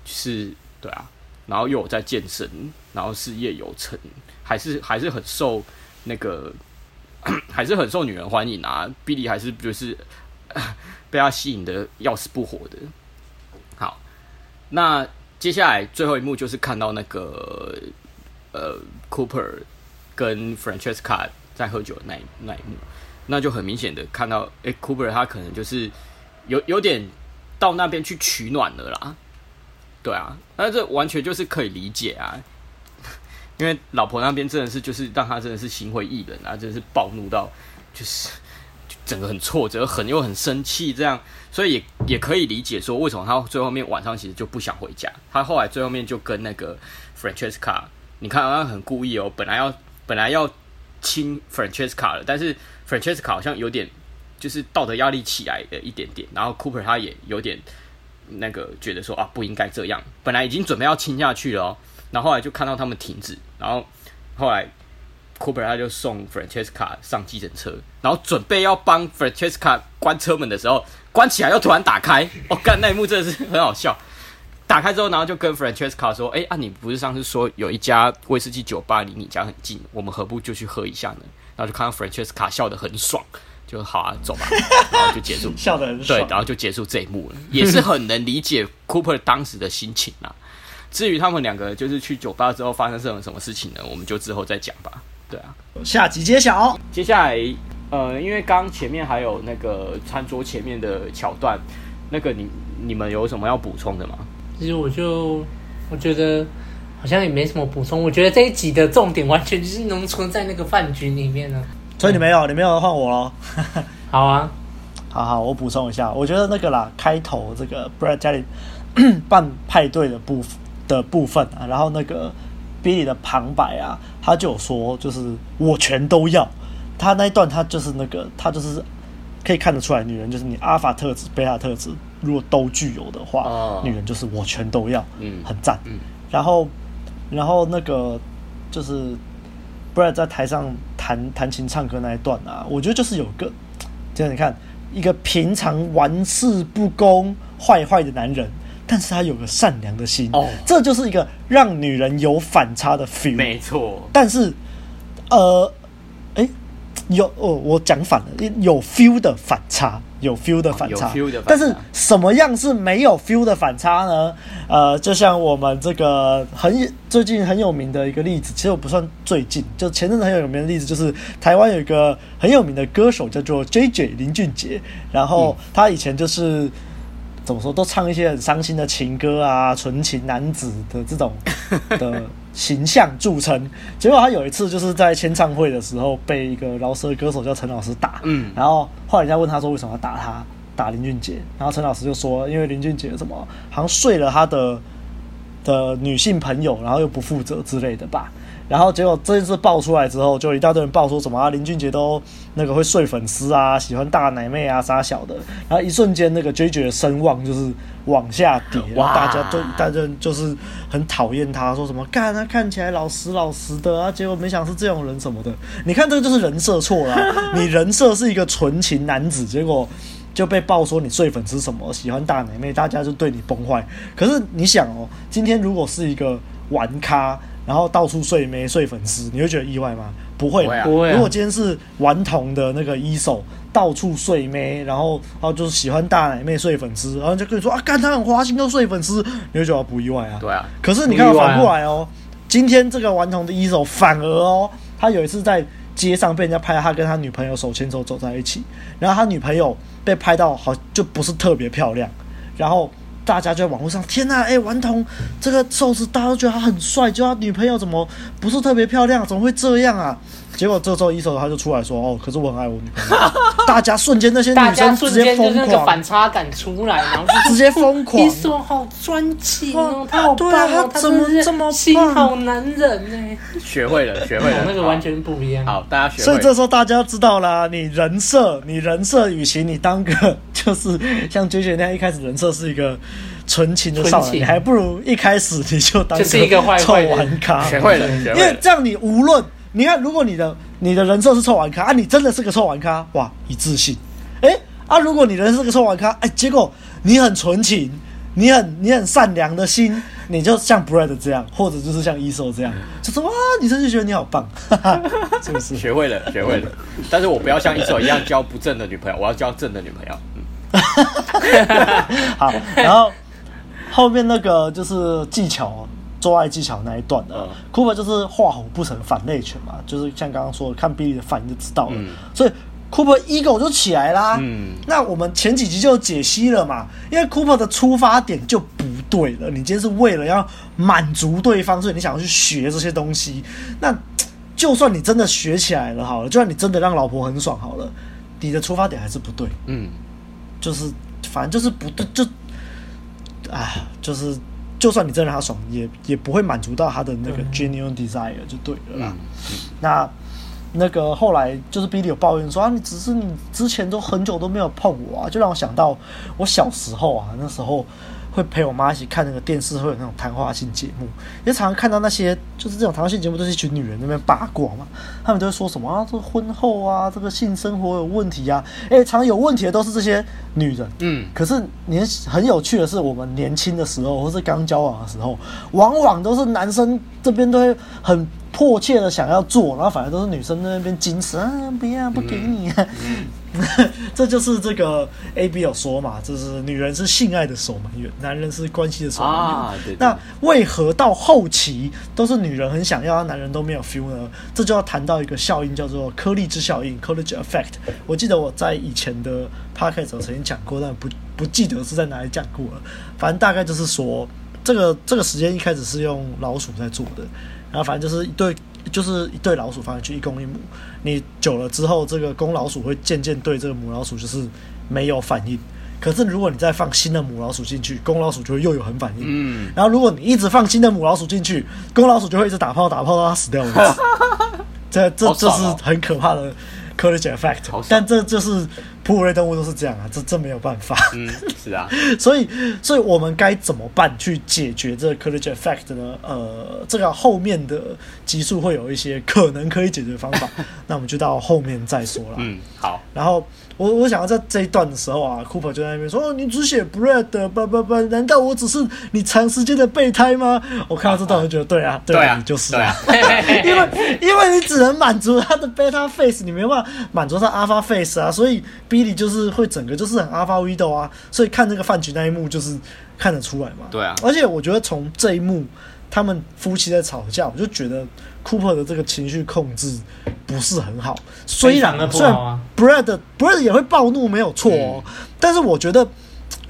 就是对啊。然后又有在健身，然后事业有成，还是还是很受那个，还是很受女人欢迎啊。比利还是就是 被他吸引的要死不活的。好，那接下来最后一幕就是看到那个呃，Cooper 跟 Francesca 在喝酒的那一那一幕，那就很明显的看到，哎，Cooper 他可能就是有有点到那边去取暖了啦。对啊，那这完全就是可以理解啊，因为老婆那边真的是就是让他真的是心灰意冷啊，真的是暴怒到就是整个很挫折，很又很生气这样，所以也也可以理解说为什么他最后面晚上其实就不想回家，他后来最后面就跟那个 Francesca，你看他很故意哦，本来要本来要亲 Francesca 了，但是 Francesca 好像有点就是道德压力起来了一点点，然后 Cooper 他也有点。那个觉得说啊，不应该这样，本来已经准备要亲下去了，哦，然后后来就看到他们停止，然后后来 Cooper 他就送 Francesca 上计程车，然后准备要帮 Francesca 关车门的时候，关起来又突然打开，我、哦、干那一幕真的是很好笑。打开之后，然后就跟 Francesca 说：“哎啊，你不是上次说有一家威士忌酒吧离你家很近，我们何不就去喝一下呢？”然后就看到 Francesca 笑得很爽。就好啊，走吧，然后就结束，笑得很爽。对，然后就结束这一幕了，也是很能理解 Cooper 当时的心情啊。至于他们两个就是去酒吧之后发生这种什么事情呢？我们就之后再讲吧。对啊，下集揭晓。接下来，呃，因为刚前面还有那个餐桌前面的桥段，那个你你们有什么要补充的吗？其实我就我觉得好像也没什么补充。我觉得这一集的重点完全就是浓缩在那个饭局里面了。所以你没有，你没有换我喽。好啊，好好，我补充一下，我觉得那个啦，开头这个 Brad 家里 办派对的部的部分啊，然后那个 Billy 的旁白啊，他就有说，就是我全都要。他那一段，他就是那个，他就是可以看得出来，女人就是你阿法特质、贝塔特质，如果都具有的话，哦、女人就是我全都要，嗯，很赞。嗯，然后，然后那个就是。Brad 在台上弹弹琴唱歌那一段啊，我觉得就是有个，就是你看一个平常玩世不恭、坏坏的男人，但是他有个善良的心，哦，这就是一个让女人有反差的 feel。没错，但是，呃，哎。有哦，我讲反了，有 feel 的反差，有 feel 的反差，但是什么样是没有 feel 的反差呢？呃，就像我们这个很最近很有名的一个例子，其实我不算最近，就前阵子很有名的例子，就是台湾有一个很有名的歌手叫做 JJ 林俊杰，然后他以前就是。怎么说都唱一些很伤心的情歌啊，纯情男子的这种的形象著称。结果他有一次就是在签唱会的时候被一个饶舌歌手叫陈老师打，嗯，然后后来人家问他说为什么要打他，打林俊杰，然后陈老师就说因为林俊杰什么好像睡了他的的女性朋友，然后又不负责之类的吧。然后结果这件事爆出来之后，就一大堆人爆说什么啊，林俊杰都那个会睡粉丝啊，喜欢大奶妹啊，啥小的。然后一瞬间，那个 JJ 的声望就是往下跌，哇！大家都大家就是很讨厌他，说什么干他看起来老实老实的啊，结果没想是这种人什么的。你看这个就是人设错了啊，你人设是一个纯情男子，结果就被爆说你睡粉丝什么，喜欢大奶妹，大家就对你崩坏。可是你想哦，今天如果是一个玩咖。然后到处睡妹睡粉丝，你会觉得意外吗？不会，不会。如果今天是顽童的那个一手，到处睡妹，然后然后就是喜欢大奶妹睡粉丝，然后就跟你说啊，干他很花心都睡粉丝，你会觉得不意外啊？对啊。可是你看反过来哦，今天这个顽童的一手反而哦，他有一次在街上被人家拍到他跟他女朋友手牵手走在一起，然后他女朋友被拍到好就不是特别漂亮，然后。大家就在网络上，天呐、哎、顽童这个瘦子，大家都觉得他很帅，就他女朋友怎么不是特别漂亮，怎么会这样啊？结果这时候一手他就出来说，哦，可是我很爱我女朋友。大家瞬间那些女生直接疯狂，反差感出来，然后直接疯狂。一手好专情哦，他好棒哦，他怎么这么心好男人呢？学会了，学会了，那个完全不一样。好，大家学会。所以这时候大家知道啦，你人设，你人设，与其你当个就是像 JJ 那样一开始人设是一个纯情的少年，你还不如一开始你就当一个臭玩咖。学会了，因为这样你无论。你看，如果你的你的人设是臭玩咖啊，你真的是个臭玩咖，哇，一致性。哎、欸、啊，如果你人设是个臭玩咖，哎、欸，结果你很纯情，你很你很善良的心，你就像 Brad 这样，或者就是像 Eso 这样，就是哇，女生就觉得你好棒，哈哈，是不是？学会了，学会了。但是我不要像 Eso 一样交不正的女朋友，我要交正的女朋友。嗯，好，然后后面那个就是技巧。做爱技巧那一段的，Cooper 就是画虎不成反类犬嘛，就是像刚刚说的，看 Billy 的反应就知道了。嗯、所以 Cooper ego 就起来啦。嗯，那我们前几集就解析了嘛，因为 Cooper 的出发点就不对了。你今天是为了要满足对方，所以你想要去学这些东西。那就算你真的学起来了好了，就算你真的让老婆很爽好了，你的出发点还是不对。嗯，就是反正就是不对，就啊，就是。就算你真让他爽，也也不会满足到他的那个 genuine desire 就对了啦。嗯、那那个后来就是 Billy 有抱怨说啊，你只是你之前都很久都没有碰我啊，就让我想到我小时候啊，那时候。会陪我妈一起看那个电视，会有那种谈话性节目，也常常看到那些就是这种谈话性节目，都是一群女人那边八卦嘛，他们都会说什么啊，这婚后啊，这个性生活有问题啊，诶、欸，常有问题的都是这些女人，嗯，可是年很有趣的是，我们年轻的时候或是刚交往的时候，往往都是男生这边都会很迫切的想要做，然后反而都是女生在那边矜持啊，不要不给你、啊。这就是这个 A B 有说嘛，就是女人是性爱的守门员，男人是关系的守门员。啊、对对对，那为何到后期都是女人很想要，男人都没有 feel 呢？这就要谈到一个效应，叫做颗粒之效应 （Coolidge Effect）。我记得我在以前的 podcast 曾经讲过，但不不记得是在哪里讲过了。反正大概就是说，这个这个实验一开始是用老鼠在做的。然后反正就是一对，就是一对老鼠放进去，一公一母。你久了之后，这个公老鼠会渐渐对这个母老鼠就是没有反应。可是如果你再放新的母老鼠进去，公老鼠就会又有很反应。嗯。然后如果你一直放新的母老鼠进去，公老鼠就会一直打炮打炮到它死掉为止。这这这是很可怕的。Coolidge effect，但这就是哺乳类动物都是这样啊，这这没有办法。嗯，是啊，所以所以我们该怎么办去解决这个 Coolidge effect 呢？呃，这个后面的集数会有一些可能可以解决的方法，那我们就到后面再说了。嗯，好，然后。我我想要在这一段的时候啊，Cooper 就在那边说：“哦，你只写 Brad，不不不，难道我只是你长时间的备胎吗？”我看到这段我就觉得，对啊，对啊，你就是啊，因为因为你只能满足他的 Beta Face，你没办法满足他 Alpha Face 啊，所以 Billy 就是会整个就是很 Alpha Widow 啊，所以看这个饭局那一幕就是看得出来嘛。对啊，而且我觉得从这一幕他们夫妻在吵架，我就觉得。Cooper 的这个情绪控制不是很好，虽然虽然 Brad Brad 也会暴怒没有错哦，嗯、但是我觉得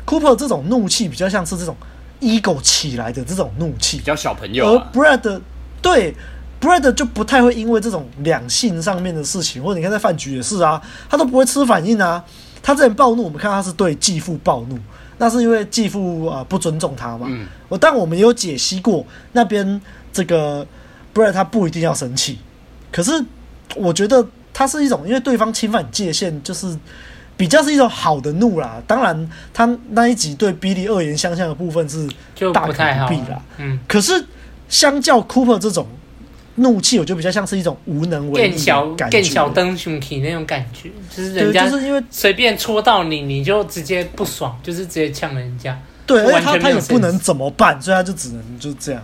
Cooper 这种怒气比较像是这种 ego 起来的这种怒气，比较小朋友、啊。而 Brad 对 Brad 就不太会因为这种两性上面的事情，或者你看在饭局也是啊，他都不会吃反应啊。他这种暴怒，我们看他是对继父暴怒，那是因为继父啊、呃、不尊重他嘛。嗯，我但我们也有解析过那边这个。不然他不一定要生气，可是我觉得他是一种，因为对方侵犯界限，就是比较是一种好的怒啦。当然，他那一集对 Billy 恶言相向的部分是大可不必啦。嗯，可是相较 Cooper 这种怒气，我就比较像是一种无能为力的感觉，更小灯熊体那种感觉，就是人家就是因为随便戳到你，你就直接不爽，就是直接呛人家。对，而且他他也不能怎么办，所以他就只能就这样。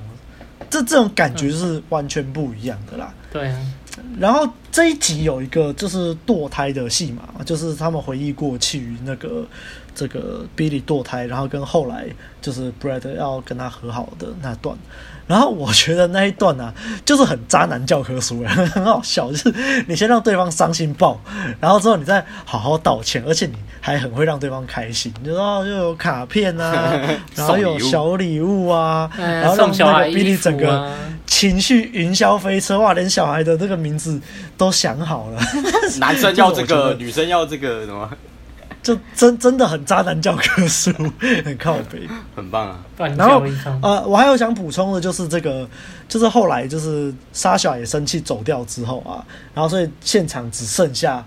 这这种感觉是完全不一样的啦。对啊。然后这一集有一个就是堕胎的戏码，就是他们回忆过去那个这个 Billy 堕胎，然后跟后来就是 Brad 要跟他和好的那段。然后我觉得那一段啊，就是很渣男教科书，很好笑。就是你先让对方伤心爆，然后之后你再好好道歉，而且你还很会让对方开心。你知道又有卡片啊，然后有小礼物啊，然后让那个 Billy 整个情绪云霄飞车，哇，连小孩的这个名字都想好了。男生要这个，女生要这个什么？就真真的很渣男教科书，很靠北，很棒啊。然后呃，我还有想补充的就是这个，就是后来就是 Sasha 也生气走掉之后啊，然后所以现场只剩下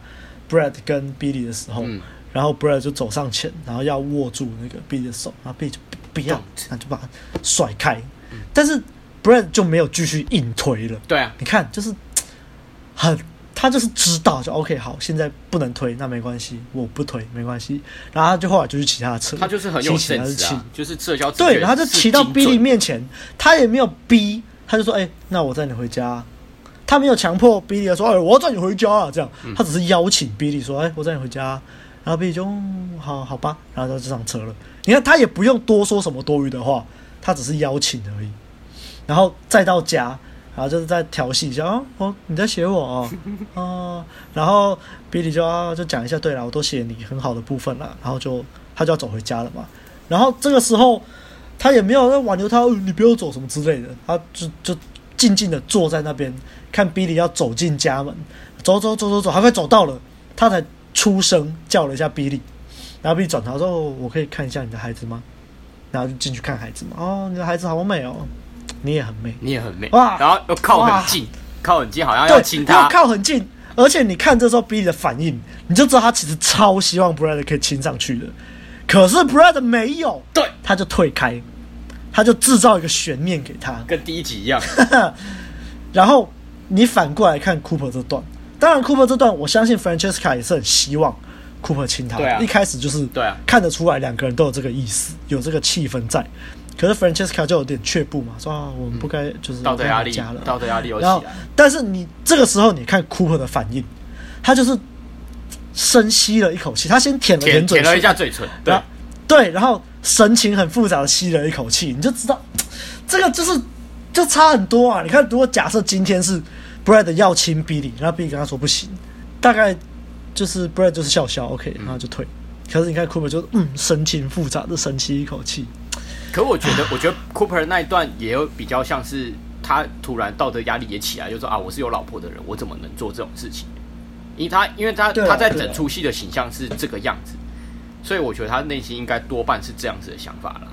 Brad 跟 Billy 的时候，嗯、然后 Brad 就走上前，然后要握住那个 Billy 的手，然后 Billy 就不要，那就把他甩开。嗯、但是 Brad 就没有继续硬推了。对啊，你看就是很。他就是知道，就 OK 好，现在不能推，那没关系，我不推没关系。然后他就后来就去骑他的车，他就是很有气质啊，就是社交对，然后就骑到 Billy 面前，他也没有逼，他就说：“哎、欸，那我载你回家。”他没有强迫 Billy 说：“哎，我要载你回家啊。”这样，他只是邀请 Billy 说：“哎、欸，我载你回家。”然后 Billy 就好好吧，然后他就上车了。你看，他也不用多说什么多余的话，他只是邀请而已。然后再到家。然后就是在调戏一下哦，哦，你在写我哦，哦，然后 Billy 就要就讲一下，对了，我都写你很好的部分了，然后就他就要走回家了嘛。然后这个时候他也没有在挽留他，你不要走什么之类的，他就就静静的坐在那边看 Billy 要走进家门，走走走走走，还快走到了，他才出声叫了一下 Billy，然后 Billy 转头说：“我可以看一下你的孩子吗？”然后就进去看孩子嘛，哦，你的孩子好美哦。你也很美，你也很美哇！然后又靠很近，靠很近，好像要亲他，要靠很近。而且你看这时候 Billy 的反应，你就知道他其实超希望 Brad 可以亲上去的。可是 Brad 没有，对，他就退开，他就制造一个悬念给他，跟第一集一样。然后你反过来看 Cooper 这段，当然 Cooper 这段，我相信 Francesca 也是很希望 Cooper 亲他。对啊，一开始就是对啊，看得出来两个人都有这个意思，有这个气氛在。可是 Francesca 就有点却步嘛，说啊，我们不该就是道德压力加了，道德压力有起然后。但是你这个时候你看 Cooper 的反应，他就是深吸了一口气，他先舔了舔舔嘴唇舔了一下嘴唇，对然后对，然后神情很复杂的吸了一口气，你就知道 这个就是就差很多啊！你看，如果假设今天是 Brad 要亲 Billy，然后 Billy 跟他说不行，大概就是 Brad 就是笑笑 OK，然后就退。可是你看 Cooper 就嗯神情复杂的深吸一口气。可我觉得，我觉得 Cooper 那一段也有比较像是他突然道德压力也起来，就说啊，我是有老婆的人，我怎么能做这种事情？因为他，因为他他在整出戏的形象是这个样子，所以我觉得他内心应该多半是这样子的想法啦。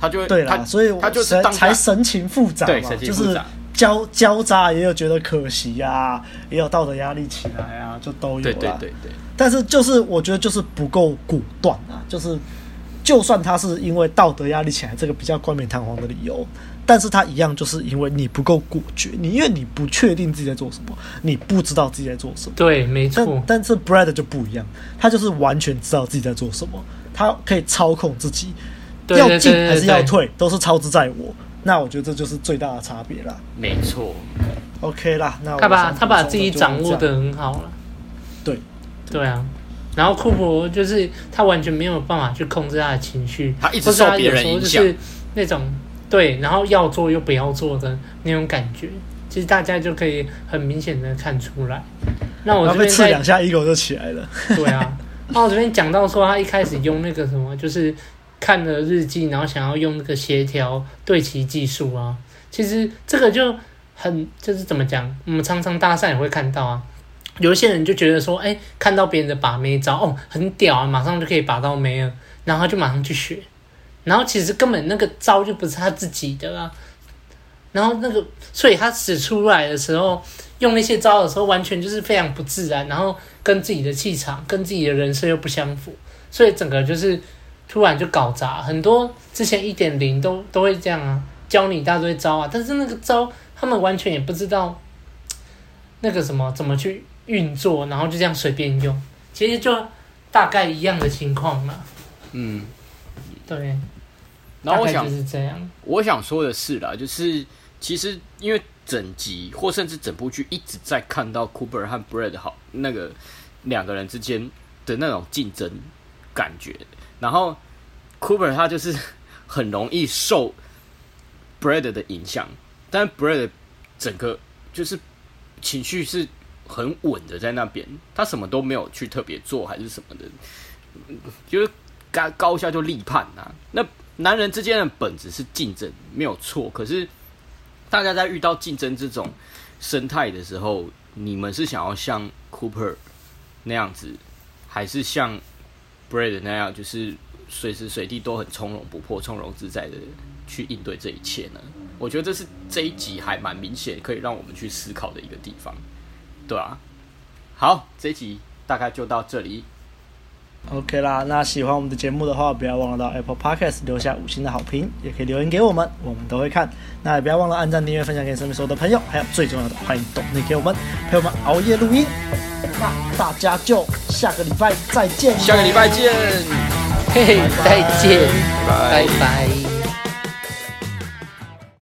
他就会对啦，他所以我他就是才神情复杂对嘛，神情复杂就是交交杂，也有觉得可惜啊，也有道德压力起来啊，就都有对。对对对，但是就是我觉得就是不够果断啊，就是就算他是因为道德压力起来这个比较冠冕堂皇的理由，但是他一样就是因为你不够果决，你因为你不确定自己在做什么，你不知道自己在做什么。对，没错但。但是 Brad 就不一样，他就是完全知道自己在做什么，他可以操控自己，对要进还是要退都是操之在我。那我觉得这就是最大的差别啦。没错。OK 啦，那我他把他把自己掌握的很好了。对，对啊。然后库珀就是他完全没有办法去控制他的情绪，他一直受别人影响就是那种对，然后要做又不要做的那种感觉，其实大家就可以很明显的看出来。那我这边在刺两下，ego 就起来了。对啊，那我这边讲到说他一开始用那个什么，就是看了日记，然后想要用那个协调对齐技术啊。其实这个就很就是怎么讲，我们常常搭讪也会看到啊。有一些人就觉得说，哎，看到别人的把妹招哦，很屌啊，马上就可以把到妹了，然后他就马上去学，然后其实根本那个招就不是他自己的啊。然后那个，所以他使出来的时候，用那些招的时候，完全就是非常不自然，然后跟自己的气场、跟自己的人设又不相符，所以整个就是突然就搞砸。很多之前一点零都都会这样啊，教你一大堆招啊，但是那个招他们完全也不知道那个什么怎么去运作，然后就这样随便用，其实就大概一样的情况嘛。嗯，对，然后我想就是这样。我想说的是啦，就是其实因为整集或甚至整部剧一直在看到 Cooper 和 Brad 好那个两个人之间的那种竞争感觉，然后 Cooper 他就是很容易受 Brad 的影响，但 Brad 整个就是情绪是很稳的在那边，他什么都没有去特别做还是什么的，就是高高下就立判呐、啊，那。男人之间的本质是竞争，没有错。可是，大家在遇到竞争这种生态的时候，你们是想要像 Cooper 那样子，还是像 Brad 那样，就是随时随地都很从容不迫、从容自在的去应对这一切呢？我觉得这是这一集还蛮明显可以让我们去思考的一个地方，对啊。好，这一集大概就到这里。OK 啦，那喜欢我们的节目的话，不要忘了到 Apple Podcast 留下五星的好评，也可以留言给我们，我们都会看。那也不要忘了按赞、订阅、分享给身边所有的朋友，还有最重要的，欢迎懂内给我们陪我们熬夜录音。那大家就下个礼拜再见，下个礼拜见，嘿嘿，再见，拜拜拜拜。